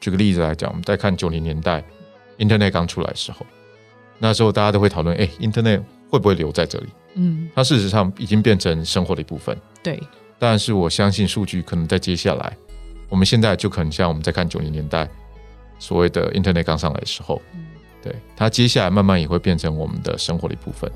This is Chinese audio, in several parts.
举个例子来讲，我们再看九零年代 Internet 刚出来的时候，那时候大家都会讨论，哎，Internet 会不会留在这里？嗯，它事实上已经变成生活的一部分。对，但是我相信数据可能在接下来，我们现在就可能像我们在看九零年代所谓的 Internet 刚上来的时候，对它接下来慢慢也会变成我们的生活的一部分。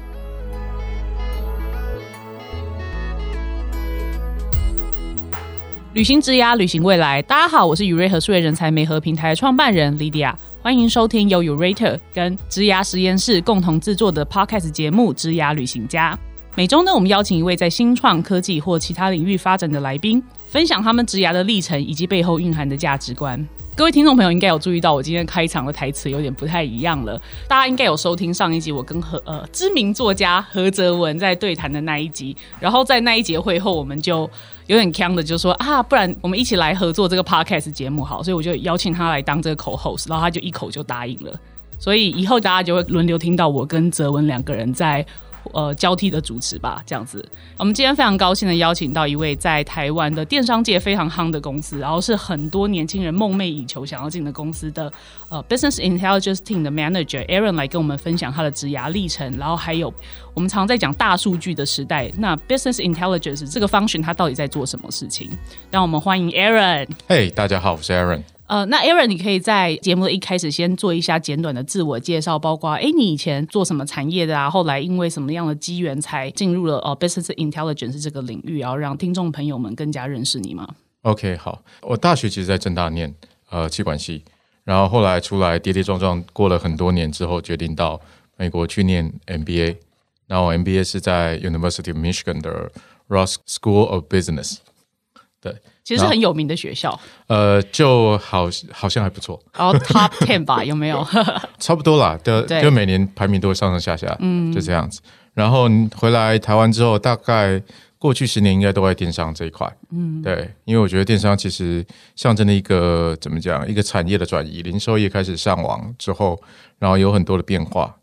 旅行之涯，旅行未来。大家好，我是宇瑞和数位人才媒合平台创办人 Lydia，欢迎收听由 u r a t e r 跟职涯实验室共同制作的 Podcast 节目《职涯旅行家》。每周呢，我们邀请一位在新创科技或其他领域发展的来宾，分享他们职涯的历程以及背后蕴含的价值观。各位听众朋友应该有注意到，我今天开场的台词有点不太一样了。大家应该有收听上一集我跟何呃知名作家何泽文在对谈的那一集，然后在那一节会后，我们就有点呛的就说啊，不然我们一起来合作这个 podcast 节目好，所以我就邀请他来当这个口 host，然后他就一口就答应了。所以以后大家就会轮流听到我跟泽文两个人在。呃，交替的主持吧，这样子。我们今天非常高兴的邀请到一位在台湾的电商界非常夯的公司，然后是很多年轻人梦寐以求想要进的公司的呃 Business Intelligence Team 的 Manager Aaron 来跟我们分享他的职涯历程。然后还有我们常在讲大数据的时代，那 Business Intelligence 这个 function 它到底在做什么事情？让我们欢迎 Aaron。嘿，大家好，我是 Aaron。呃，那 Aaron，你可以在节目的一开始先做一下简短的自我介绍，包括哎，你以前做什么产业的啊？后来因为什么样的机缘才进入了呃 Business Intelligence 这个领域，然后让听众朋友们更加认识你吗？OK，好，我大学其实在正大念呃气管系，然后后来出来跌跌撞撞过了很多年之后，决定到美国去念 MBA，然后 MBA 是在 University of Michigan 的 Ross School of Business。对，其实是很有名的学校。呃，就好好像还不错。然后 Top Ten 吧，有没有？差不多啦，就就每年排名都会上上下下，嗯，就这样子。然后回来台湾之后，大概过去十年应该都在电商这一块，嗯，对，因为我觉得电商其实象征了一个怎么讲，一个产业的转移，零售业开始上网之后，然后有很多的变化。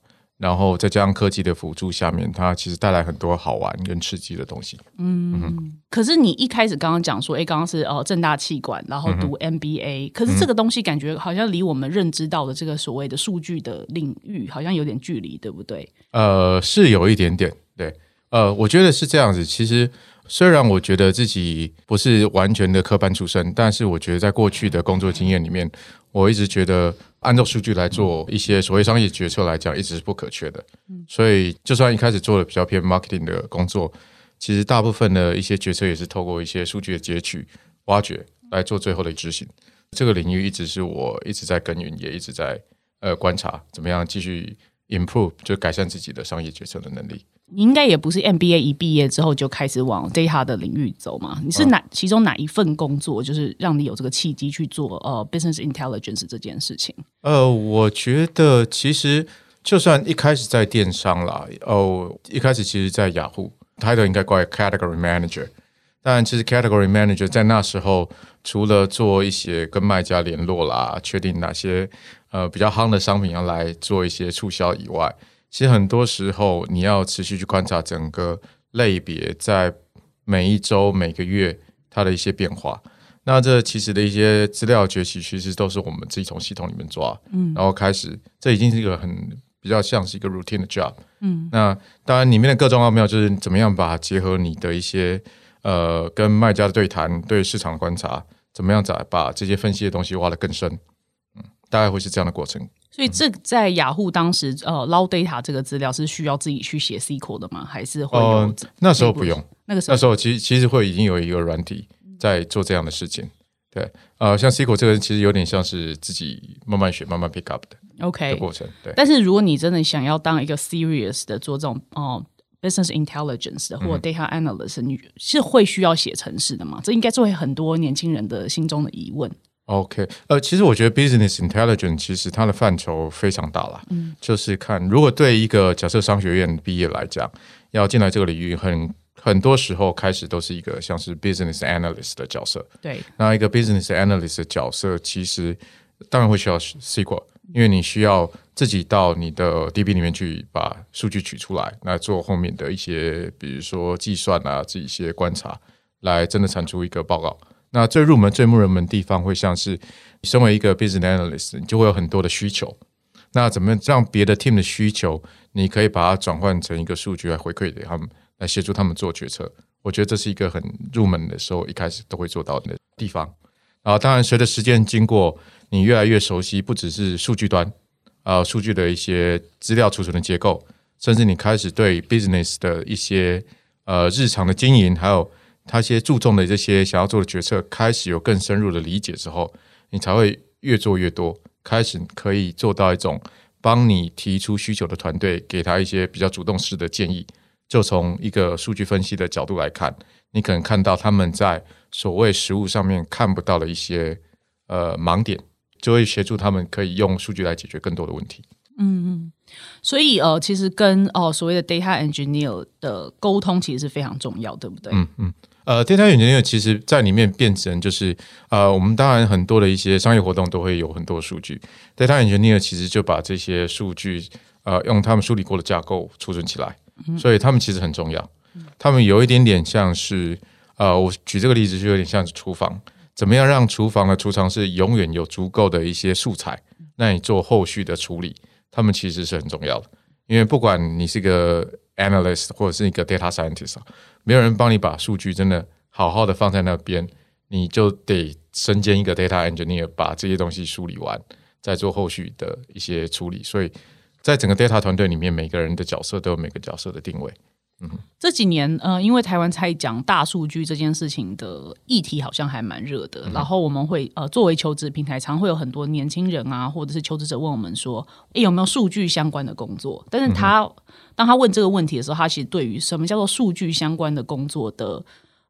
然后再加上科技的辅助下面，它其实带来很多好玩跟刺激的东西。嗯，可是你一开始刚刚讲说，哎，刚刚是哦正大气管，然后读 MBA，可是这个东西感觉好像离我们认知到的这个所谓的数据的领域好像有点距离，对不对？呃，是有一点点，对。呃，我觉得是这样子。其实虽然我觉得自己不是完全的科班出身，但是我觉得在过去的工作经验里面，我一直觉得。按照数据来做一些所谓商业决策来讲，一直是不可缺的。所以就算一开始做的比较偏 marketing 的工作，其实大部分的一些决策也是透过一些数据的截取、挖掘来做最后的执行。这个领域一直是我一直在耕耘，也一直在呃观察怎么样继续 improve，就改善自己的商业决策的能力。你应该也不是 MBA 一毕业之后就开始往 data 的领域走嘛？你是哪其中哪一份工作，就是让你有这个契机去做呃 business intelligence 这件事情？呃，我觉得其实就算一开始在电商啦，哦，一开始其实在雅虎，title 应该挂 category manager，但其实 category manager 在那时候除了做一些跟卖家联络啦，确定哪些呃比较夯的商品要来做一些促销以外。其实很多时候，你要持续去观察整个类别在每一周、每个月它的一些变化。那这其实的一些资料崛起，其实都是我们自己从系统里面抓，嗯，然后开始，这已经是一个很比较像是一个 routine 的 job，嗯。那当然里面的各种奥妙，就是怎么样把结合你的一些呃跟卖家的对谈、对市场的观察，怎么样再把这些分析的东西挖得更深，嗯，大概会是这样的过程。所以这在雅虎当时呃捞 data 这个资料是需要自己去写 SQL 的吗？还是会有？那时候不用，那个时候那时候其实其实会已经有一个软体在做这样的事情。对，呃，像 SQL 这个其实有点像是自己慢慢学、慢慢 pick up 的 OK 的过程。对，但是如果你真的想要当一个 serious 的做这种哦 business intelligence 的或 data analyst，你是会需要写程式的吗？这应该作为很多年轻人的心中的疑问。OK，呃，其实我觉得 business intelligence 其实它的范畴非常大了，嗯，就是看如果对一个假设商学院毕业来讲，要进来这个领域，很很多时候开始都是一个像是 business analyst 的角色，对，那一个 business analyst 的角色，其实当然会需要 SQL，因为你需要自己到你的 DB 里面去把数据取出来，来做后面的一些，比如说计算啊，这一些观察，来真的产出一个报告。那最入门、最入门的地方会像是，你身为一个 business analyst，你就会有很多的需求。那怎么让别的 team 的需求，你可以把它转换成一个数据来回馈给他们，来协助他们做决策？我觉得这是一个很入门的时候一开始都会做到的地方。啊，当然随着时间经过，你越来越熟悉，不只是数据端，啊，数据的一些资料储存的结构，甚至你开始对 business 的一些呃日常的经营，还有他一些注重的这些想要做的决策，开始有更深入的理解之后，你才会越做越多，开始可以做到一种帮你提出需求的团队，给他一些比较主动式的建议。就从一个数据分析的角度来看，你可能看到他们在所谓实物上面看不到的一些呃盲点，就会协助他们可以用数据来解决更多的问题。嗯嗯所以呃，其实跟哦所谓的 data engineer 的沟通其实是非常重要，对不对？嗯嗯呃，data engineer 其实在里面变成就是呃，我们当然很多的一些商业活动都会有很多数据，data engineer 其实就把这些数据呃用他们梳理过的架构储存起来，所以他们其实很重要。他们有一点点像是呃，我举这个例子就有点像是厨房，怎么样让厨房的储藏室永远有足够的一些素材，那你做后续的处理。他们其实是很重要的，因为不管你是个 analyst 或者是一个 data scientist，没有人帮你把数据真的好好的放在那边，你就得身兼一个 data engineer，把这些东西梳理完，再做后续的一些处理。所以在整个 data 团队里面，每个人的角色都有每个角色的定位。这几年，呃，因为台湾在讲大数据这件事情的议题好像还蛮热的，然后我们会呃作为求职平台，常会有很多年轻人啊，或者是求职者问我们说，诶，有没有数据相关的工作？但是他当他问这个问题的时候，他其实对于什么叫做数据相关的工作的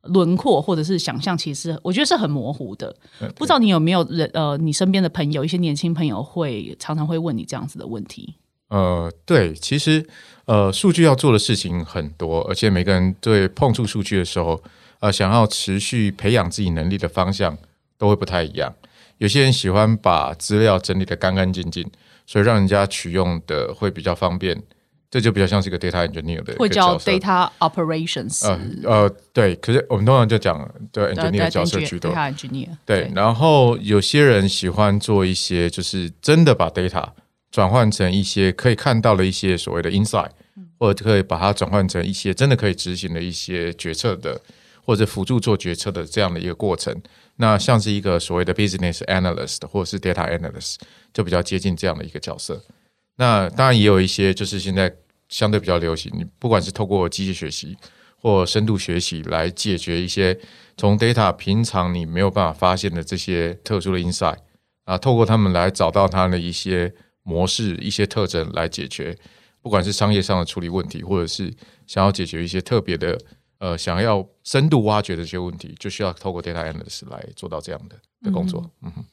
轮廓或者是想象，其实我觉得是很模糊的。不知道你有没有人呃，你身边的朋友，一些年轻朋友会常常会问你这样子的问题。呃，对，其实呃，数据要做的事情很多，而且每个人对碰触数据的时候，呃，想要持续培养自己能力的方向都会不太一样。有些人喜欢把资料整理的干干净净，所以让人家取用的会比较方便，这就比较像是一个 data engineer 的会叫 data operations。呃呃，对，可是我们通常就讲对 engineer 角色居多，data engineer。对，然后有些人喜欢做一些，就是真的把 data。转换成一些可以看到的一些所谓的 insight，或者可以把它转换成一些真的可以执行的一些决策的，或者辅助做决策的这样的一个过程。那像是一个所谓的 business analyst 或者是 data analyst，就比较接近这样的一个角色。那当然也有一些就是现在相对比较流行，你不管是透过机器学习或深度学习来解决一些从 data 平常你没有办法发现的这些特殊的 insight 啊，透过他们来找到它的一些。模式一些特征来解决，不管是商业上的处理问题，或者是想要解决一些特别的呃想要深度挖掘的这些问题，就需要透过 data analyst 来做到这样的的工作。嗯哼。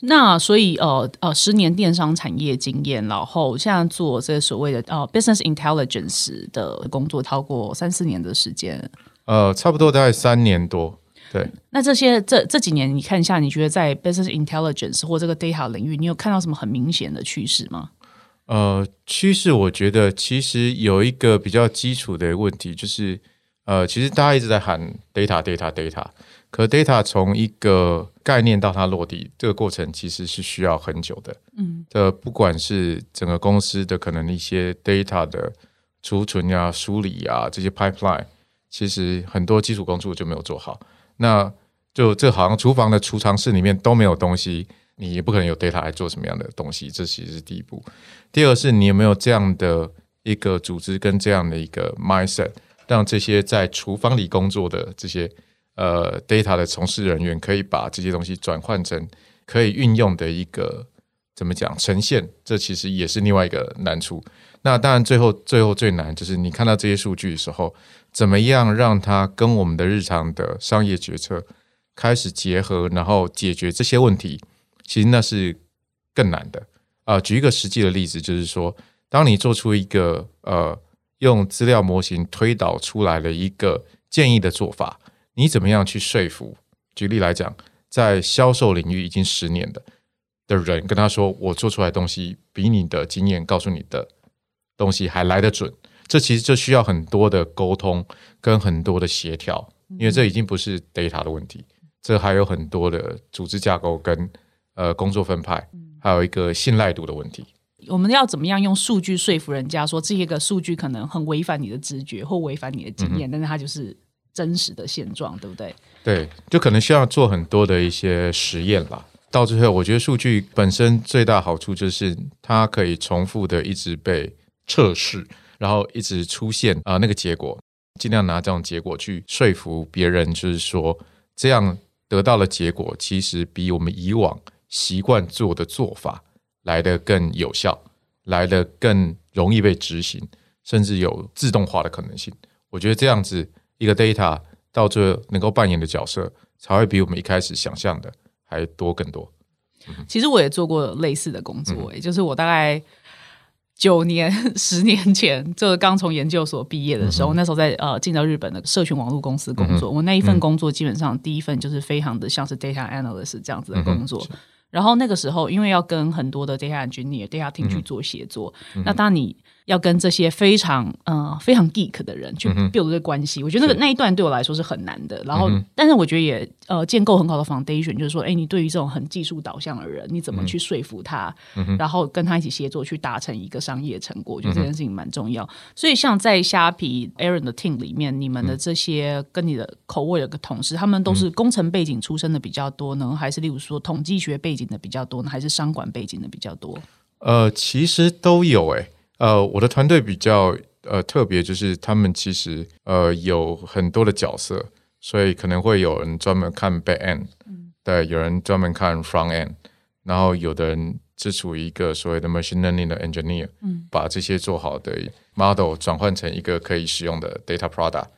那所以呃呃，十年电商产业经验，然后现在做这个所谓的呃 business intelligence 的工作，超过三四年的时间。呃，差不多大概三年多。对，那这些这这几年你看一下，你觉得在 business intelligence 或这个 data 领域，你有看到什么很明显的趋势吗？呃，趋势我觉得其实有一个比较基础的问题，就是呃，其实大家一直在喊 data data data，可 data 从一个概念到它落地，这个过程其实是需要很久的。嗯，这不管是整个公司的可能一些 data 的储存呀、梳理呀这些 pipeline，其实很多基础工作就没有做好。那就这好像厨房的储藏室里面都没有东西，你也不可能有 data 来做什么样的东西，这其实是第一步。第二是你有没有这样的一个组织跟这样的一个 mindset，让这些在厨房里工作的这些呃 data 的从事人员可以把这些东西转换成可以运用的一个怎么讲呈现？这其实也是另外一个难处。那当然最后最后最难就是你看到这些数据的时候。怎么样让它跟我们的日常的商业决策开始结合，然后解决这些问题？其实那是更难的啊！举一个实际的例子，就是说，当你做出一个呃用资料模型推导出来的一个建议的做法，你怎么样去说服？举例来讲，在销售领域已经十年的的人跟他说，我做出来东西比你的经验告诉你的东西还来得准。这其实就需要很多的沟通跟很多的协调，因为这已经不是 data 的问题，这还有很多的组织架构跟呃工作分派，还有一个信赖度的问题。我们要怎么样用数据说服人家说这些个数据可能很违反你的直觉或违反你的经验，但是它就是真实的现状，对不对？对，就可能需要做很多的一些实验啦。到最后，我觉得数据本身最大好处就是它可以重复的一直被测试，然后一直出现啊那个结果，尽量拿这种结果去说服别人，就是说这样得到的结果其实比我们以往习惯做的做法来的更有效，来的更容易被执行，甚至有自动化的可能性。我觉得这样子一个 data 到最后能够扮演的角色，才会比我们一开始想象的。还多更多。其实我也做过类似的工作，也就是我大概九年、十年前，就是刚从研究所毕业的时候，那时候在呃进到日本的社群网络公司工作。我那一份工作基本上第一份就是非常的像是 data analyst 这样子的工作。然后那个时候，因为要跟很多的 data engineer、data team 去做协作，那当你要跟这些非常呃非常 geek 的人去 build 这个关系，我觉得那个那一段对我来说是很难的。然后，但是我觉得也呃建构很好的 foundation，就是说，哎，你对于这种很技术导向的人，你怎么去说服他，然后跟他一起协作去达成一个商业成果，我觉得这件事情蛮重要。所以，像在虾皮 Aaron 的 team 里面，你们的这些跟你的口味的个同事，他们都是工程背景出身的比较多呢，还是例如说统计学背景的比较多呢，还是商管背景的比较多？呃，其实都有诶。呃，我的团队比较呃特别，就是他们其实呃有很多的角色，所以可能会有人专门看 back end，对，有人专门看 front end，然后有的人是处于一个所谓的 machine learning 的 engineer，嗯，把这些做好的 model 转换成一个可以使用的 data product，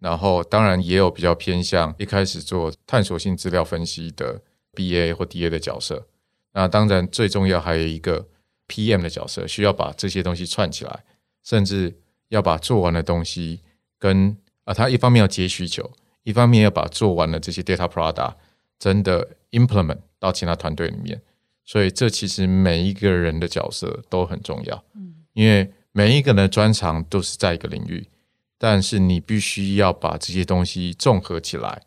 然后当然也有比较偏向一开始做探索性资料分析的 BA 或 DA 的角色，那当然最重要还有一个。P.M. 的角色需要把这些东西串起来，甚至要把做完的东西跟啊，他一方面要接需求，一方面要把做完的这些 data product 真的 implement 到其他团队里面。所以这其实每一个人的角色都很重要，嗯，因为每一个人的专长都是在一个领域，但是你必须要把这些东西综合起来，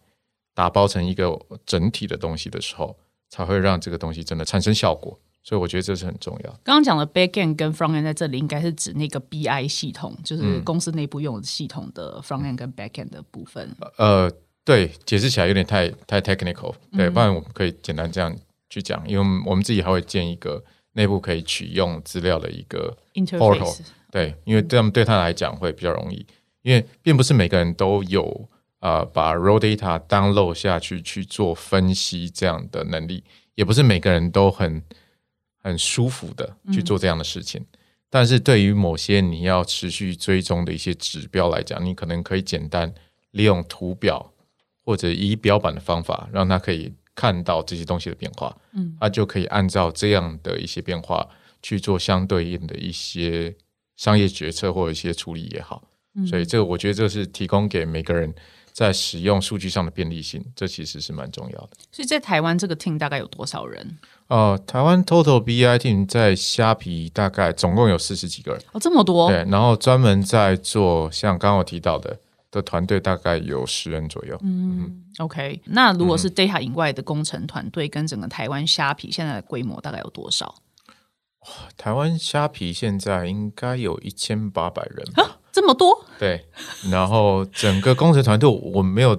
打包成一个整体的东西的时候，才会让这个东西真的产生效果。所以我觉得这是很重要。刚刚讲的 backend 跟 frontend 在这里应该是指那个 BI 系统，就是公司内部用的系统的 frontend 跟 backend 的部分。呃，对，解释起来有点太太 technical，对，不然我们可以简单这样去讲，因为我们自己还会建一个内部可以取用资料的一个 interface。对，因为这样对他来讲会比较容易，因为并不是每个人都有呃把 raw data download 下去去做分析这样的能力，也不是每个人都很。很舒服的去做这样的事情，但是对于某些你要持续追踪的一些指标来讲，你可能可以简单利用图表或者仪表板的方法，让它可以看到这些东西的变化，嗯，它就可以按照这样的一些变化去做相对应的一些商业决策或者一些处理也好，所以这个我觉得这是提供给每个人在使用数据上的便利性，这其实是蛮重要的。所以在台湾这个 team 大概有多少人？哦，台湾 Total BI team 在虾皮大概总共有四十几个人哦，这么多。对，然后专门在做像刚刚我提到的的团队大概有十人左右。嗯，OK，那如果是 Data 以外的工程团队跟整个台湾虾皮现在的规模大概有多少？哇，台湾虾皮现在应该有一千八百人啊，这么多？对，然后整个工程团队我没有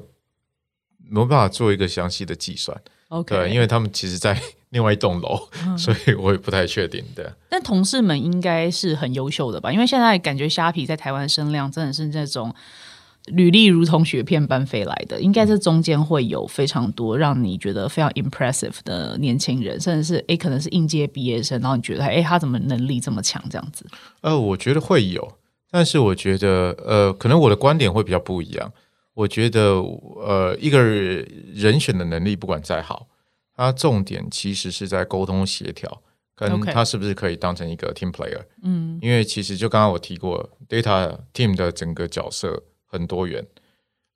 没有办法做一个详细的计算。OK，因为他们其实在。另外一栋楼，所以我也不太确定的。但同事们应该是很优秀的吧？因为现在感觉虾皮在台湾声量真的是那种履历如同雪片般飞来的，应该是中间会有非常多让你觉得非常 impressive 的年轻人，甚至是诶可能是应届毕业生，然后你觉得诶他怎么能力这么强这样子？呃，我觉得会有，但是我觉得呃，可能我的观点会比较不一样。我觉得呃，一个人选的能力不管再好。他重点其实是在沟通协调，跟他是不是可以当成一个 team player。嗯，因为其实就刚刚我提过，data team 的整个角色很多元，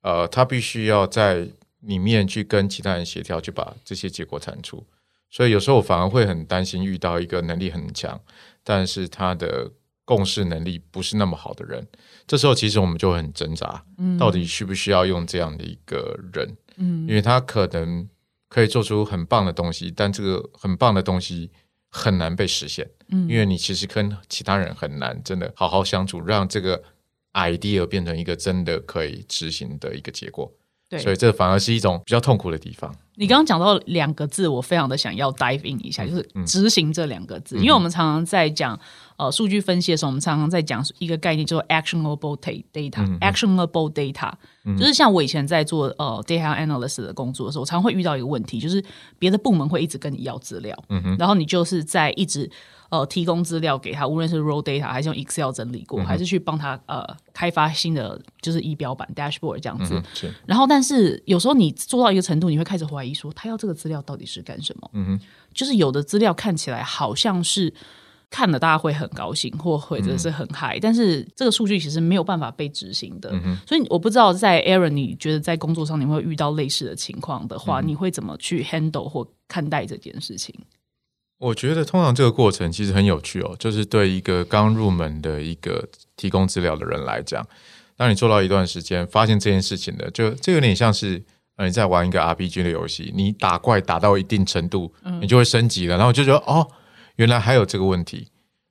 呃，他必须要在里面去跟其他人协调，去把这些结果产出。所以有时候我反而会很担心遇到一个能力很强，但是他的共识能力不是那么好的人。这时候其实我们就很挣扎，到底需不需要用这样的一个人？嗯，因为他可能可以做出很棒的东西，但这个很棒的东西很难被实现，嗯，因为你其实跟其他人很难真的好好相处，让这个 idea 变成一个真的可以执行的一个结果。对，所以这反而是一种比较痛苦的地方。你刚刚讲到两个字，我非常的想要 dive in 一下，就是执行这两个字，因为我们常常在讲呃数据分析的时候，我们常常在讲一个概念，叫做 actionable data，actionable data，就是像我以前在做呃 data analyst 的工作的时候，我常会遇到一个问题，就是别的部门会一直跟你要资料，然后你就是在一直。呃，提供资料给他，无论是 raw data 还是用 Excel 整理过，还是去帮他呃开发新的就是仪表板 dashboard 这样子。然后，但是有时候你做到一个程度，你会开始怀疑说，他要这个资料到底是干什么？嗯哼，就是有的资料看起来好像是看了大家会很高兴，或或者是很嗨，但是这个数据其实没有办法被执行的。所以我不知道在 Aaron，你觉得在工作上你会遇到类似的情况的话，你会怎么去 handle 或看待这件事情？我觉得通常这个过程其实很有趣哦，就是对一个刚入门的一个提供资料的人来讲，当你做到一段时间，发现这件事情的，就这有点像是呃你在玩一个 RPG 的游戏，你打怪打到一定程度，你就会升级了，然后就觉得哦，原来还有这个问题。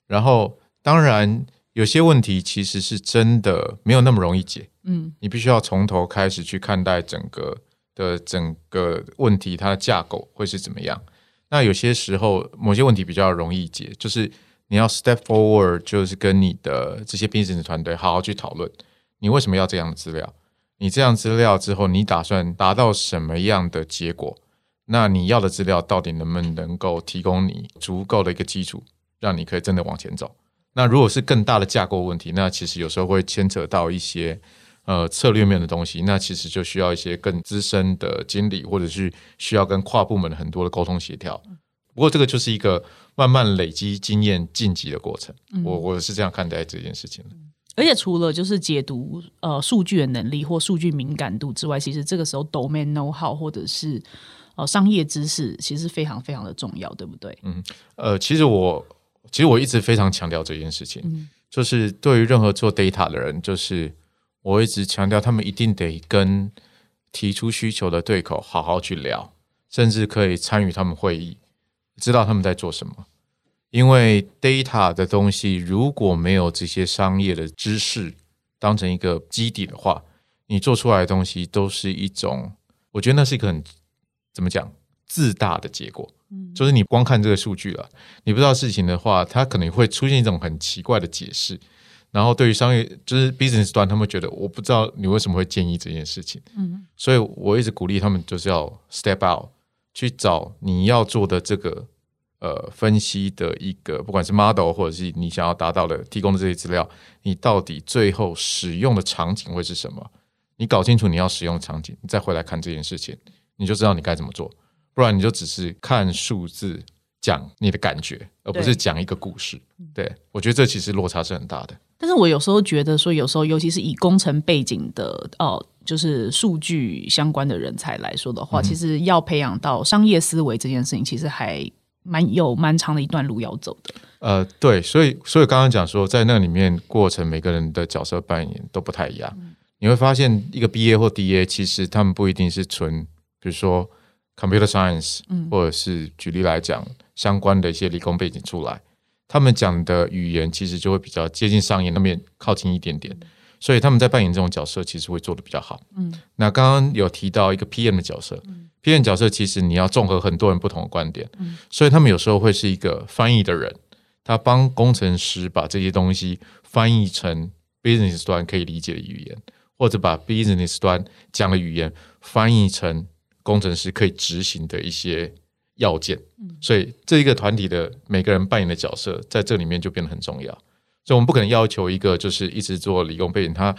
然后当然有些问题其实是真的没有那么容易解，嗯，你必须要从头开始去看待整个的整个问题，它的架构会是怎么样。那有些时候，某些问题比较容易解，就是你要 step forward，就是跟你的这些 business 团队好好去讨论，你为什么要这样的资料？你这样资料之后，你打算达到什么样的结果？那你要的资料到底能不能够提供你足够的一个基础，让你可以真的往前走？那如果是更大的架构问题，那其实有时候会牵扯到一些。呃，策略面的东西，那其实就需要一些更资深的经理，或者是需要跟跨部门很多的沟通协调。不过，这个就是一个慢慢累积经验晋级的过程。我我是这样看待这件事情的。而且，除了就是解读呃数据的能力或数据敏感度之外，其实这个时候 domain know how 或者是呃商业知识，其实非常非常的重要，对不对？嗯，呃，其实我其实我一直非常强调这件事情，就是对于任何做 data 的人，就是。我一直强调，他们一定得跟提出需求的对口好好去聊，甚至可以参与他们会议，知道他们在做什么。因为 data 的东西如果没有这些商业的知识当成一个基底的话，你做出来的东西都是一种，我觉得那是一个很怎么讲自大的结果。嗯，就是你光看这个数据了，你不知道事情的话，它可能会出现一种很奇怪的解释。然后，对于商业就是 business 端，他们觉得我不知道你为什么会建议这件事情，嗯，所以我一直鼓励他们就是要 step out 去找你要做的这个呃分析的一个，不管是 model 或者是你想要达到的提供的这些资料，你到底最后使用的场景会是什么？你搞清楚你要使用的场景，你再回来看这件事情，你就知道你该怎么做，不然你就只是看数字讲你的感觉，而不是讲一个故事。对我觉得这其实落差是很大的。但是我有时候觉得说，有时候尤其是以工程背景的哦，就是数据相关的人才来说的话，其实要培养到商业思维这件事情，其实还蛮有蛮长的一段路要走的。呃，对，所以所以刚刚讲说，在那里面过程，每个人的角色扮演都不太一样。你会发现，一个 B A 或 D A，其实他们不一定是纯，比如说 computer science，或者是举例来讲，相关的一些理工背景出来。他们讲的语言其实就会比较接近商业那边靠近一点点，所以他们在扮演这种角色其实会做的比较好。嗯，那刚刚有提到一个 PM 的角色，PM 角色其实你要综合很多人不同的观点，所以他们有时候会是一个翻译的人，他帮工程师把这些东西翻译成 business 端可以理解的语言，或者把 business 端讲的语言翻译成工程师可以执行的一些。要件，所以这一个团体的每个人扮演的角色，在这里面就变得很重要。所以，我们不可能要求一个就是一直做理工背景，他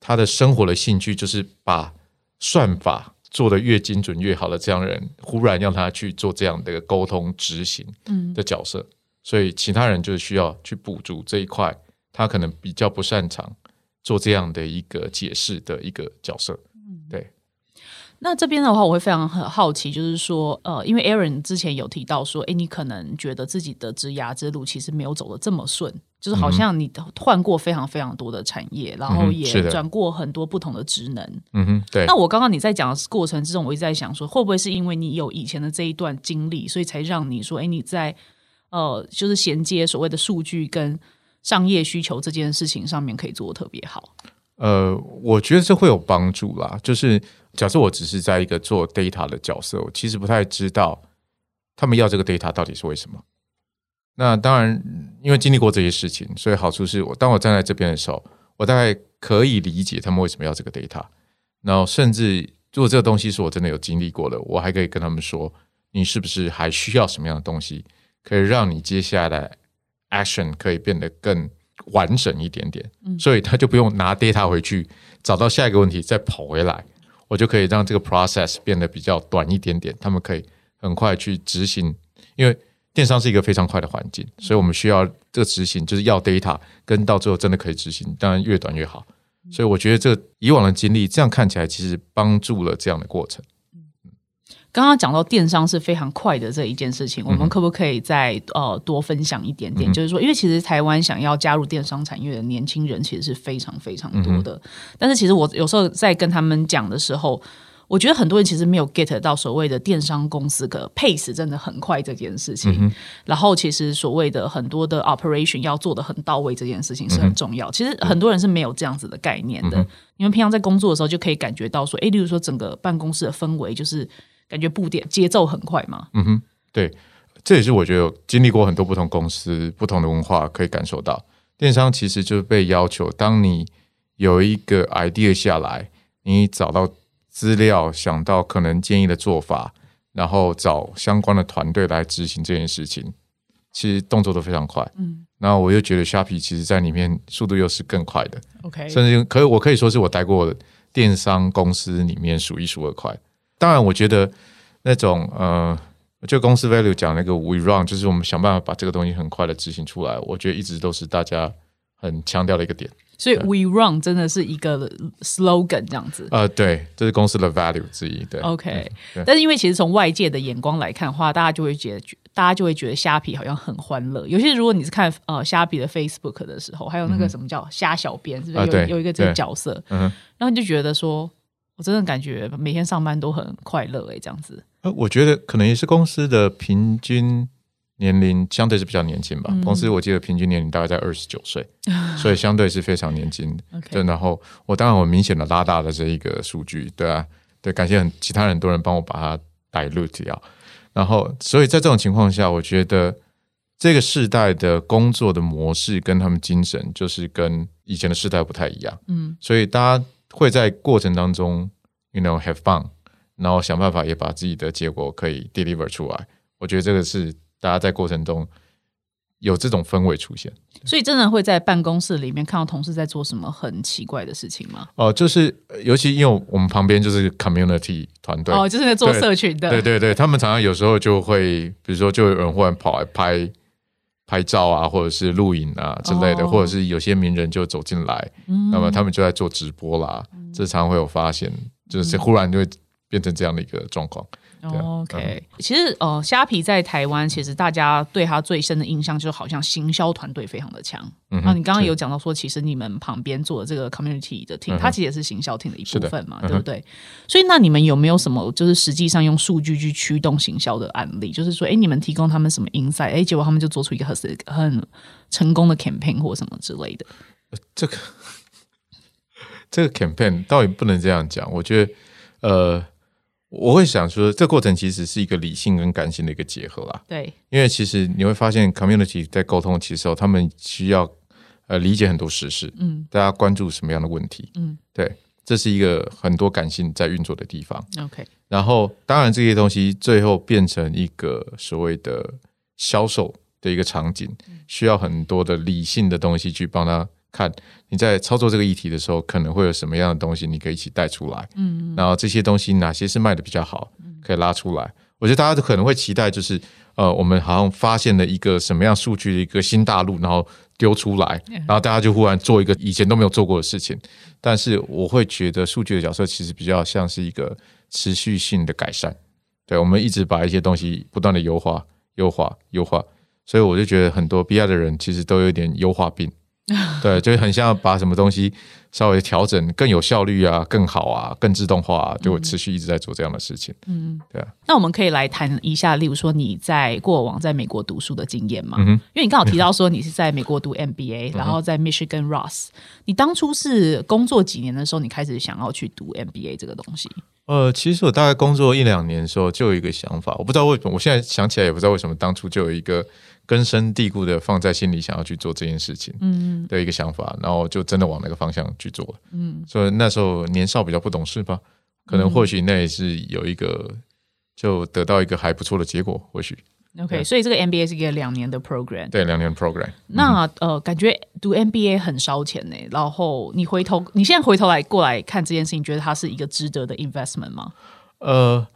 他的生活的兴趣就是把算法做得越精准越好的这样的人，忽然让他去做这样的沟通执行的角色。所以，其他人就是需要去补足这一块，他可能比较不擅长做这样的一个解释的一个角色。对。那这边的话，我会非常很好奇，就是说，呃，因为 Aaron 之前有提到说，哎，你可能觉得自己的职涯之路其实没有走的这么顺，就是好像你换过非常非常多的产业，然后也转过很多不同的职能。嗯哼，对。那我刚刚你在讲的过程之中，我一直在想说，会不会是因为你有以前的这一段经历，所以才让你说，哎，你在呃，就是衔接所谓的数据跟商业需求这件事情上面可以做的特别好。呃，我觉得这会有帮助啦。就是假设我只是在一个做 data 的角色，我其实不太知道他们要这个 data 到底是为什么。那当然，因为经历过这些事情，所以好处是我当我站在这边的时候，我大概可以理解他们为什么要这个 data。然后，甚至如果这个东西是我真的有经历过的，我还可以跟他们说，你是不是还需要什么样的东西，可以让你接下来 action 可以变得更。完整一点点，所以他就不用拿 data 回去找到下一个问题再跑回来，我就可以让这个 process 变得比较短一点点。他们可以很快去执行，因为电商是一个非常快的环境，所以我们需要这个执行就是要 data，跟到最后真的可以执行，当然越短越好。所以我觉得这以往的经历，这样看起来其实帮助了这样的过程。刚刚讲到电商是非常快的这一件事情，我们可不可以再呃多分享一点点？就是说，因为其实台湾想要加入电商产业的年轻人其实是非常非常多的，但是其实我有时候在跟他们讲的时候，我觉得很多人其实没有 get 到所谓的电商公司的 pace 真的很快这件事情。然后，其实所谓的很多的 operation 要做的很到位这件事情是很重要。其实很多人是没有这样子的概念的。你们平常在工作的时候就可以感觉到说，哎，例如说整个办公室的氛围就是。感觉步点节奏很快嘛？嗯哼，对，这也是我觉得经历过很多不同公司、不同的文化，可以感受到电商其实就是被要求，当你有一个 idea 下来，你找到资料，想到可能建议的做法，然后找相关的团队来执行这件事情，其实动作都非常快。嗯，然后我又觉得虾皮其实在里面速度又是更快的。OK，甚至可以我可以说是我待过的电商公司里面数一数二快。当然，我觉得那种呃，就公司 value 讲那个 we run，就是我们想办法把这个东西很快的执行出来。我觉得一直都是大家很强调的一个点。所以 we run 真的是一个 slogan 这样子。呃，对，这是公司的 value 之一。对，OK。但是因为其实从外界的眼光来看的话，大家就会觉得，大家就会觉得虾皮好像很欢乐。尤其是如果你是看呃虾皮的 Facebook 的时候，还有那个什么叫虾小编，是不是有有一个这个角色？嗯，然后你就觉得说。我真的感觉每天上班都很快乐哎，这样子。呃，我觉得可能也是公司的平均年龄相对是比较年轻吧。公司我记得平均年龄大概在二十九岁，所以相对是非常年轻。对，然后我当然我明显的拉大了这一个数据，对啊，对，感谢很其他很多人帮我把它带入掉。然后，所以在这种情况下，我觉得这个世代的工作的模式跟他们精神就是跟以前的世代不太一样。嗯，所以大家。会在过程当中，you know have fun，然后想办法也把自己的结果可以 deliver 出来。我觉得这个是大家在过程中有这种氛围出现。所以真的会在办公室里面看到同事在做什么很奇怪的事情吗？哦，就是尤其因为我们旁边就是 community 团队，哦，就是在做社群的，对对对，他们常常有时候就会，比如说就有人忽然跑来拍。拍照啊，或者是录影啊之类的，或者是有些名人就走进来，那么他们就在做直播啦，这常会有发现，就是忽然就会变成这样的一个状况。OK，其实呃，虾皮在台湾，其实大家对他最深的印象就是好像行销团队非常的强。啊，你刚刚有讲到说，其实你们旁边做的这个 community 的 team，它其实也是行销 team 的一部分嘛，对不对？所以那你们有没有什么就是实际上用数据去驱动行销的案例？就是说，哎，你们提供他们什么 insight，哎，结果他们就做出一个很很成功的 campaign 或什么之类的。这个 这个 campaign 倒也不能这样讲，我觉得呃。我会想说，这过程其实是一个理性跟感性的一个结合啦。对，因为其实你会发现，community 在沟通其实他们需要呃理解很多实事，嗯，大家关注什么样的问题，嗯，对，这是一个很多感性在运作的地方。OK，然后当然这些东西最后变成一个所谓的销售的一个场景，需要很多的理性的东西去帮他。看你在操作这个议题的时候，可能会有什么样的东西，你可以一起带出来。嗯，然后这些东西哪些是卖的比较好，可以拉出来。我觉得大家都可能会期待，就是呃，我们好像发现了一个什么样数据的一个新大陆，然后丢出来，然后大家就忽然做一个以前都没有做过的事情。但是我会觉得数据的角色其实比较像是一个持续性的改善。对，我们一直把一些东西不断的优化、优化、优化，所以我就觉得很多 BI 的人其实都有点优化病。对，就很像把什么东西稍微调整更有效率啊、更好啊、更自动化，啊，就持续一直在做这样的事情。嗯，对啊。那我们可以来谈一下，例如说你在过往在美国读书的经验嘛？嗯？因为你刚好提到说你是在美国读 MBA，然后在 Michigan Ross。你当初是工作几年的时候，你开始想要去读 MBA 这个东西？呃，其实我大概工作一两年的时候，就有一个想法，我不知道为什么，我现在想起来也不知道为什么，当初就有一个。根深蒂固的放在心里，想要去做这件事情，嗯，的一个想法，然后就真的往那个方向去做了，嗯，所以那时候年少比较不懂事吧，可能或许那也是有一个就得到一个还不错的结果，或许。OK，所以这个 MBA 是一个两年的 program，对，两年 program。那呃，感觉读 MBA 很烧钱呢。然后你回头，你现在回头来过来看这件事情，觉得它是一个值得的 investment 吗？呃，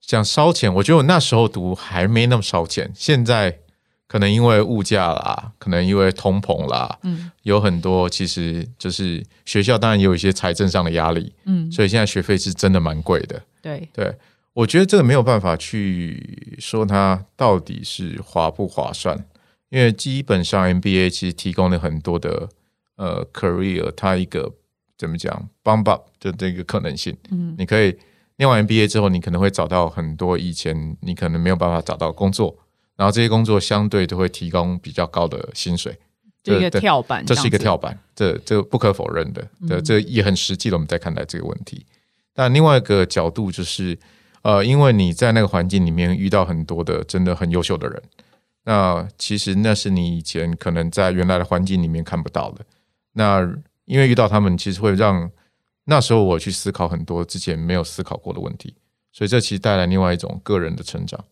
讲烧钱，我觉得我那时候读还没那么烧钱，现在。可能因为物价啦，可能因为通膨啦，嗯，有很多其实就是学校当然也有一些财政上的压力，嗯，所以现在学费是真的蛮贵的。对对，我觉得这个没有办法去说它到底是划不划算，因为基本上 MBA 其实提供了很多的呃 career，它一个怎么讲 bump up 的这个可能性，嗯，你可以念完 MBA 之后，你可能会找到很多以前你可能没有办法找到工作。然后这些工作相对都会提供比较高的薪水，这个跳板，这是一个跳板，这这不可否认的，这这也很实际的。我们在看待这个问题，但另外一个角度就是，呃，因为你在那个环境里面遇到很多的真的很优秀的人，那其实那是你以前可能在原来的环境里面看不到的。那因为遇到他们，其实会让那时候我去思考很多之前没有思考过的问题，所以这其实带来另外一种个人的成长。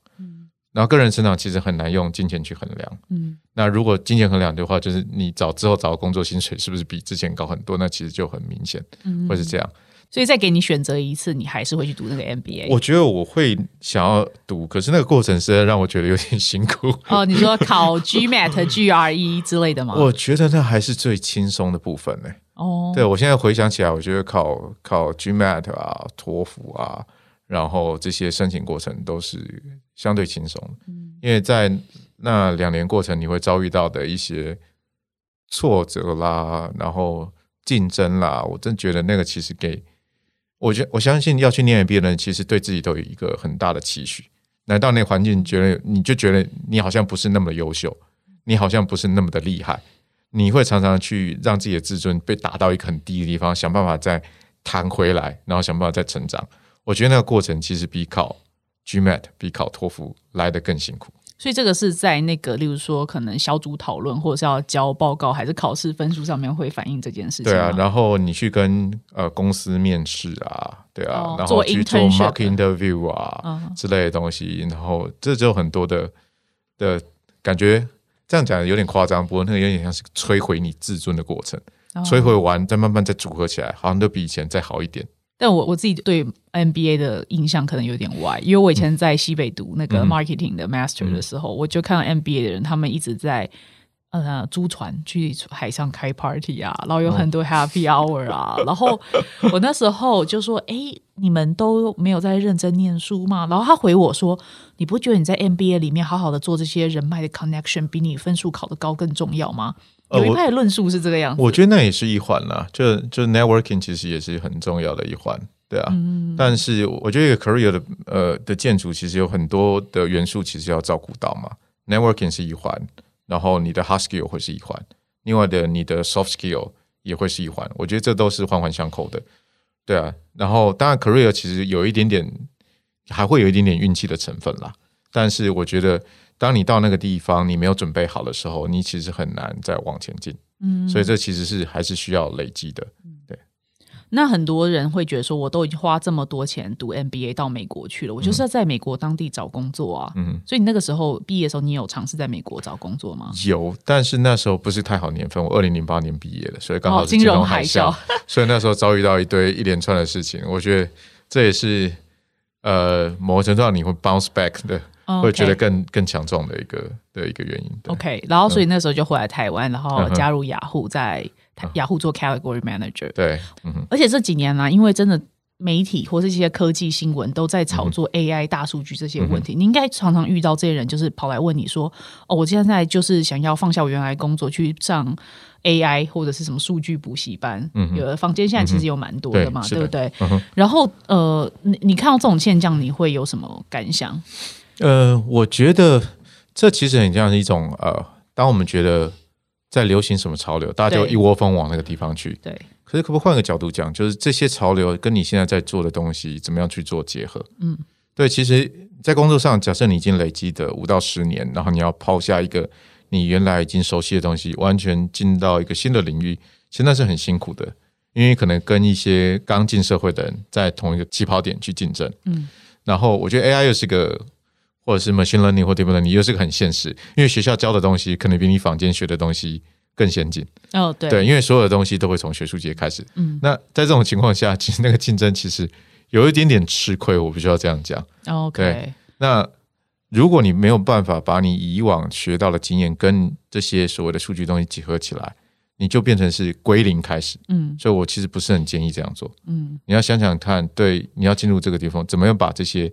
然后个人成长其实很难用金钱去衡量。嗯，那如果金钱衡量的话，就是你找之后找工作薪水是不是比之前高很多？那其实就很明显，会是这样。所以再给你选择一次，你还是会去读那个 MBA？我觉得我会想要读，可是那个过程实在让我觉得有点辛苦。哦，你说考 GMAT、GRE 之类的吗？我觉得那还是最轻松的部分呢。哦，对我现在回想起来，我觉得考考 GMAT 啊、托福啊。然后这些申请过程都是相对轻松，嗯，因为在那两年过程，你会遭遇到的一些挫折啦，然后竞争啦，我真觉得那个其实给我觉我相信要去念别人，其实对自己都有一个很大的期许。来到那环境，觉得你就觉得你好像不是那么优秀，你好像不是那么的厉害，你会常常去让自己的自尊被打到一个很低的地方，想办法再弹回来，然后想办法再成长。我觉得那个过程其实比考 GMAT、比考托福来的更辛苦。所以这个是在那个，例如说，可能小组讨论，或者是要交报告，还是考试分数上面会反映这件事情。对啊，然后你去跟呃公司面试啊，对啊，然后去做 mark interview 啊之类的东西，然后这就很多的的感觉。这样讲有点夸张，不过那个有点像是摧毁你自尊的过程。摧毁完再慢慢再组合起来，好像都比以前再好一点。但我我自己对 MBA 的印象可能有点歪，因为我以前在西北读那个 marketing 的 master 的时候，我就看到 MBA 的人，他们一直在呃租船去海上开 party 啊，然后有很多 happy hour 啊，然后我那时候就说：“哎，你们都没有在认真念书吗？”然后他回我说：“你不觉得你在 MBA 里面好好的做这些人脉的 connection，比你分数考得高更重要吗？”有一派论述是这个样子，我觉得那也是一环啦，就就 networking 其实也是很重要的一环，对啊。但是我觉得一个 career 的呃的建筑其实有很多的元素，其实要照顾到嘛。networking 是一环，然后你的 hard skill 会是一环，另外的你的 soft skill 也会是一环。我觉得这都是环环相扣的，对啊。然后当然 career 其实有一点点，还会有一点点运气的成分啦。但是我觉得。当你到那个地方，你没有准备好的时候，你其实很难再往前进。嗯，所以这其实是还是需要累积的。对。那很多人会觉得说，我都已经花这么多钱读 MBA 到美国去了，我就是要在美国当地找工作啊。嗯。所以你那个时候毕业的时候，你有尝试在美国找工作吗？有，但是那时候不是太好年份，我二零零八年毕业的，所以刚好是金融海啸，所以那时候遭遇到一堆一连串的事情。我觉得这也是呃某个程度上你会 bounce back 的。哦会觉得更更强壮的一个的一个原因。对 OK，然后所以那时候就回来台湾，然后加入雅虎，在台雅虎做 Category Manager。对，而且这几年呢、因为真的媒体或是这些科技新闻都在炒作 AI、大数据这些问题，你应该常常遇到这些人，就是跑来问你说：“哦，我现在就是想要放下我原来工作去上 AI 或者是什么数据补习班。有的房间现在其实有蛮多的嘛，对对不对？嗯然后呃，你你看到这种现象，你会有什么感想？呃，我觉得这其实很像是一种呃，当我们觉得在流行什么潮流，大家就一窝蜂往那个地方去。对，可是，可不可以换个角度讲，就是这些潮流跟你现在在做的东西，怎么样去做结合？嗯，对，其实，在工作上，假设你已经累积的五到十年，然后你要抛下一个你原来已经熟悉的东西，完全进到一个新的领域，其实那是很辛苦的，因为可能跟一些刚进社会的人在同一个起跑点去竞争。嗯，然后我觉得 AI 又是个。或者是 machine learning 或 deep learning 又是个很现实，因为学校教的东西可能比你坊间学的东西更先进。哦，对，对，因为所有的东西都会从学术界开始。嗯那在这种情况下，其实那个竞争其实有一点点吃亏，我必须要这样讲。，OK，那如果你没有办法把你以往学到的经验跟这些所谓的数据东西结合起来，你就变成是归零开始。嗯所以我其实不是很建议这样做。嗯你要想想看，对，你要进入这个地方，怎么样把这些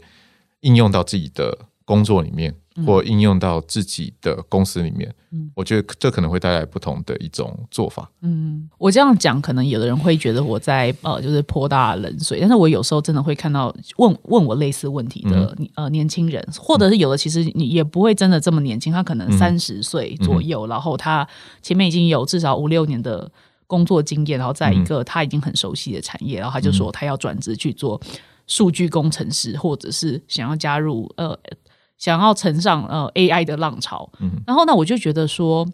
应用到自己的工作里面，或应用到自己的公司里面。嗯。我觉得这可能会带来不同的一种做法。嗯，我这样讲，可能有的人会觉得我在呃，就是泼大冷水，但是我有时候真的会看到问问我类似问题的、呃年轻人，或者是有的其实你也不会真的这么年轻，他可能三十岁左右，然后他前面已经有至少五六年的工作经验，然后在一个他已经很熟悉的产业，然后他就说他要转职去做数据工程师，或者是想要加入呃想要乘上呃 AI 的浪潮，嗯。然后呢，我就觉得说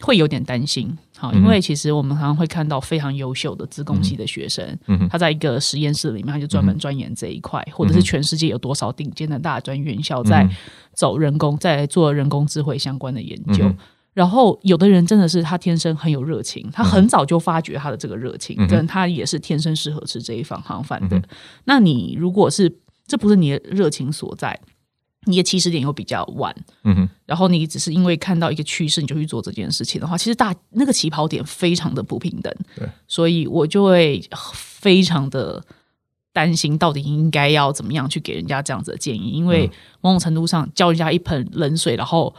会有点担心，好，因为其实我们常常会看到非常优秀的自工系的学生，嗯。他在一个实验室里面，他就专门钻研这一块，或者是全世界有多少顶尖的大专院校在走人工，在做人工智慧相关的研究。然后，有的人真的是他天生很有热情，他很早就发掘他的这个热情，跟他也是天生适合吃这一方行饭的。那你如果是这不是你的热情所在，你的起始点又比较晚，嗯哼，然后你只是因为看到一个趋势你就去做这件事情的话，其实大那个起跑点非常的不平等，对，所以我就会非常的担心，到底应该要怎么样去给人家这样子的建议，因为某种程度上浇人家一盆冷水，然后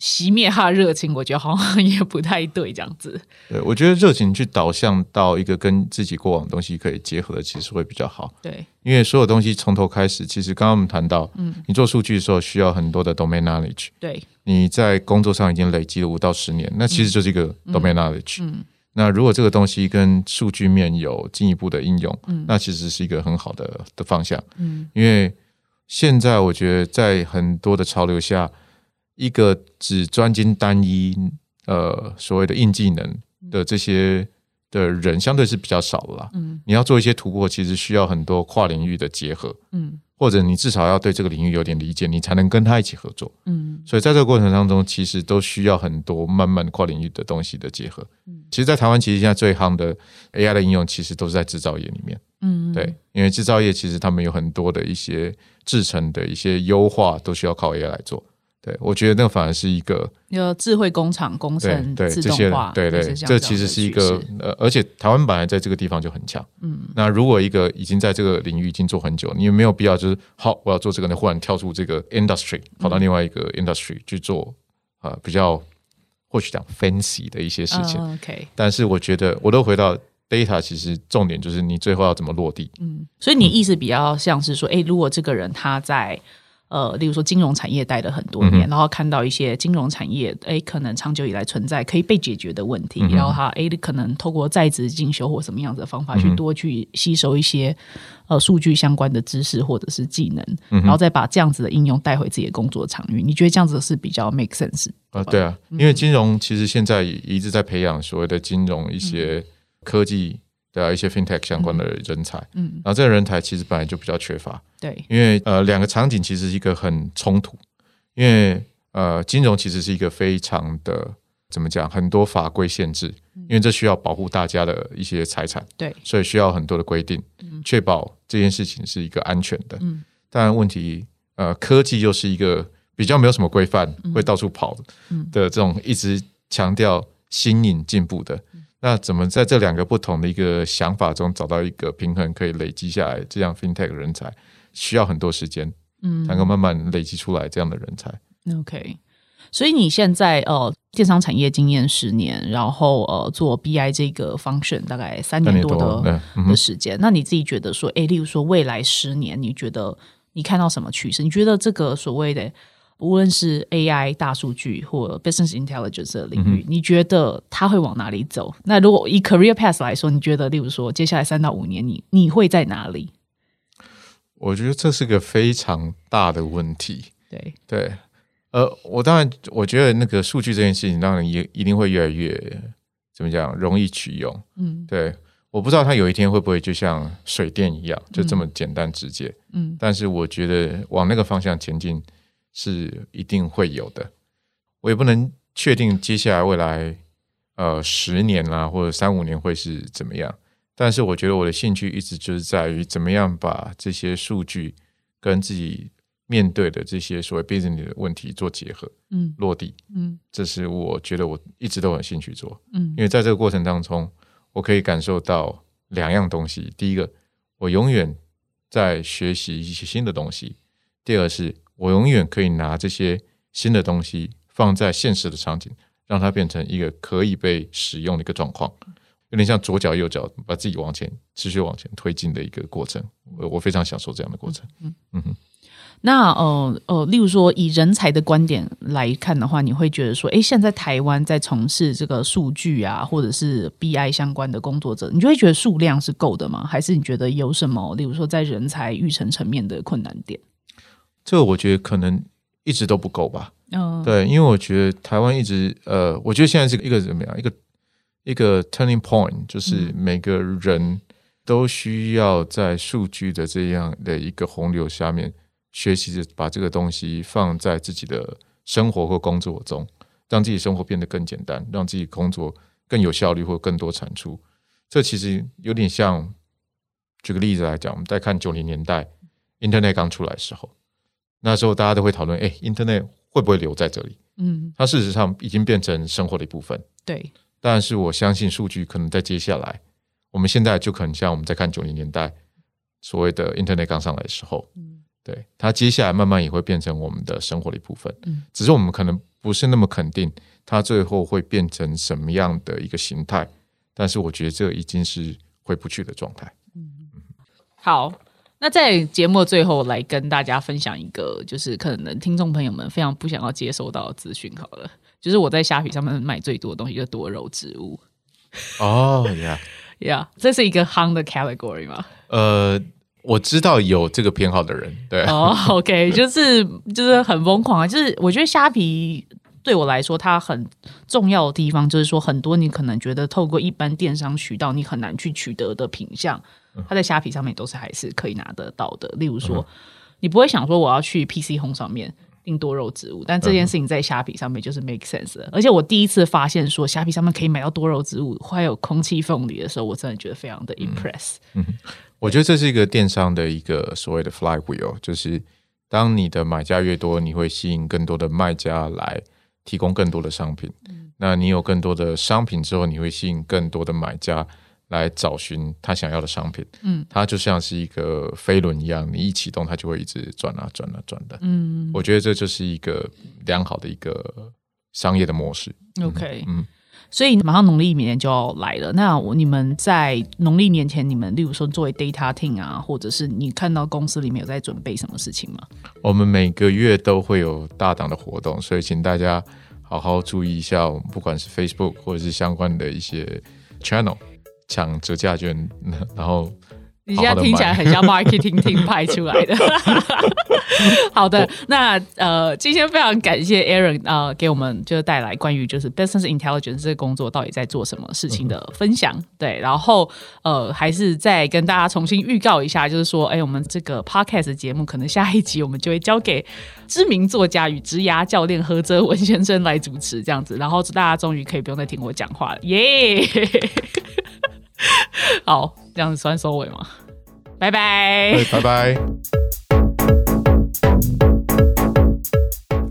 熄灭他的热情，我觉得好像 也不太对，这样子，对，我觉得热情去导向到一个跟自己过往的东西可以结合的，其实会比较好。对，因为所有东西从头开始，其实刚刚我们谈到，嗯，你做数据的时候需要很多的 domain knowledge，对，你在工作上已经累积了五到十年，那其实就是一个 domain knowledge。嗯。那如果这个东西跟数据面有进一步的应用，那其实是一个很好的的方向。嗯。因为现在我觉得在很多的潮流下，一个只专精单一呃所谓的硬技能的这些的人，相对是比较少的啦。嗯你要做一些突破，其实需要很多跨领域的结合，嗯或者你至少要对这个领域有点理解，你才能跟他一起合作。嗯所以在这个过程当中，其实都需要很多慢慢跨领域的东西的结合。其实，在台湾，其实现在最夯的 AI 的应用，其实都是在制造业里面。嗯，对，因为制造业其实他们有很多的一些制成的一些优化，都需要靠 AI 来做。对我觉得那反而是一个有智慧工厂工对程对这些对对，这其实是一个呃，而且台湾本来在这个地方就很强。嗯那如果一个已经在这个领域已经做很久，你有没有必要就是好我要做这个你？忽然跳出这个 industry，跑到另外一个 industry 去做啊、呃比较或许讲 fancy 的一些事情。嗯 OK，但是我觉得我都回到 data，其实重点就是你最后要怎么落地。嗯，所以你意思比较像是说，诶，如果这个人他在呃，例如说金融产业待了很多年，然后看到一些金融产业，诶，可能长久以来存在可以被解决的问题，然后他诶，可能透过在职进修或什么样子的方法，去多去吸收一些呃数据相关的知识或者是技能，然后再把这样子的应用带回自己的工作场域。你觉得这样子是比较 make sense？啊，对啊，因为金融其实现在一直在培养所谓的金融一些科技的一些 fintech 相关的人才，嗯，然后这个人才其实本来就比较缺乏，对，因为呃两个场景其实是一个很冲突，因为呃金融其实是一个非常的怎么讲，很多法规限制，因为这需要保护大家的一些财产，对，所以需要很多的规定，确保这件事情是一个安全的。嗯。当然问题呃，科技又是一个比较没有什么规范，会到处跑的这种一直强调新颖进步的。那怎么在这两个不同的一个想法中找到一个平衡，可以累积下来这样 FinTech 人才，需要很多时间，嗯，才能够慢慢累积出来这样的人才。OK，所以你现在呃，电商产业经验十年，然后呃，做 BI 这个 function 大概三年多的的时间，那你自己觉得说，哎，例如说未来十年，你觉得你看到什么趋势？你觉得这个所谓的？无论是 AI 大数据或 business intelligence 的领域，你觉得它会往哪里走？那如果以 career path 来说，你觉得，例如说，接下来三到五年，你你会在哪里？我觉得这是个非常大的问题。对对，呃，我当然，我觉得那个数据这件事情，当然也一定会越来越怎么讲，容易取用。嗯，对，我不知道它有一天会不会就像水电一样，就这么简单直接。嗯，但是我觉得往那个方向前进。是一定会有的，我也不能确定接下来未来呃十年啦或者三五年会是怎么样，但是我觉得我的兴趣一直就是在于怎么样把这些数据跟自己面对的这些所谓 business 的问题做结合，嗯，落地，嗯，这是我觉得我一直都很兴趣做，嗯，因为在这个过程当中，我可以感受到两样东西，第一个，我永远在学习一些新的东西，第二是。我永远可以拿这些新的东西放在现实的场景，让它变成一个可以被使用的一个状况，有点像左脚右脚把自己往前持续往前推进的一个过程。我我非常享受这样的过程。嗯嗯哼。那呃呃，例如说以人才的观点来看的话，你会觉得说，哎，现在台湾在从事这个数据啊，或者是 BI 相关的工作者，你就会觉得数量是够的吗？还是你觉得有什么，例如说在人才育成层面的困难点？这个我觉得可能一直都不够吧。嗯，对，因为我觉得台湾一直呃，我觉得现在是一个怎么样？一个一个 turning point，就是每个人都需要在数据的这样的一个洪流下面学习着把这个东西放在自己的生活或工作中，让自己生活变得更简单，让自己工作更有效率或更多产出。这其实有点像，举个例子来讲，我们在看九零年代 Internet 刚出来的时候。那时候大家都会讨论，哎，Internet 会不会留在这里？嗯，它事实上已经变成生活的一部分。对，但是我相信数据可能在接下来，我们现在就可能像我们在看九零年代所谓的 Internet 刚上来的时候，嗯，对，它接下来慢慢也会变成我们的生活的一部分。嗯，只是我们可能不是那么肯定它最后会变成什么样的一个形态，但是我觉得这已经是回不去的状态。嗯，好。那在节目最后来跟大家分享一个，就是可能听众朋友们非常不想要接收到的资讯。好了，就是我在虾皮上面买最多的东西就是多肉植物。哦呀呀，这是一个夯的 category 吗？呃，我知道有这个偏好的人，对。哦，OK，就是就是很疯狂啊！就是我觉得虾皮对我来说，它很重要的地方就是说，很多你可能觉得透过一般电商渠道你很难去取得的品相。它在虾皮上面都是还是可以拿得到的。例如说，你不会想说我要去 PC Home 上面订多肉植物，但这件事情在虾皮上面就是 make sense 的。而且我第一次发现说虾皮上面可以买到多肉植物，还有空气凤梨的时候，我真的觉得非常的 impress。嗯，我觉得这是一个电商的一个所谓的 flywheel，就是当你的买家越多，你会吸引更多的卖家来提供更多的商品。那你有更多的商品之后，你会吸引更多的买家。来找寻他想要的商品，嗯，它就像是一个飞轮一样，你一启动，它就会一直转啊转啊转的，嗯，我觉得这就是一个良好的一个商业的模式。OK，嗯，所以马上农历年就要来了，那我你们在农历年前，你们例如说作为 data team 啊，或者是你看到公司里面有在准备什么事情吗？我们每个月都会有大档的活动，所以请大家好好注意一下，不管是 Facebook 或者是相关的一些 channel。抢折价券，然后你现在听起来很像 marketing team 派出来的。好的，那呃，今天非常感谢 Aaron 啊，给我们就是带来关于就是 business intelligence 这个工作到底在做什么事情的分享。对，然后呃，还是再跟大家重新预告一下，就是说，哎，我们这个 podcast 节目可能下一集我们就会交给知名作家与职涯教练何泽文先生来主持，这样子，然后大家终于可以不用再听我讲话了，耶！好，这样子算收尾吗？拜拜，拜拜。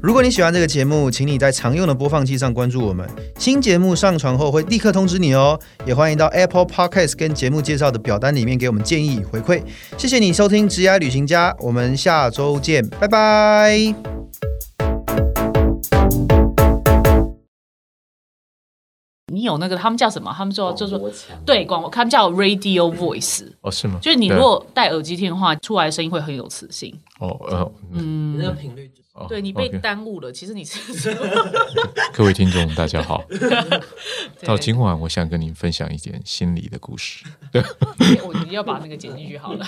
如果你喜欢这个节目，请你在常用的播放器上关注我们。新节目上传后会立刻通知你哦。也欢迎到 Apple Podcast 跟节目介绍的表单里面给我们建议与回馈。谢谢你收听《职涯旅行家》，我们下周见，拜拜。你有那个他们叫什么？他们叫就是国强对广播，他们叫 radio voice，哦，是吗？就是你如果戴耳机听的话，出来的声音会很有磁性。哦呃，嗯，那个频率就是哦对你被耽误了，其实你是。各位听众大家好，到今晚我想跟您分享一件心理的故事。我你要把那个剪进去好了。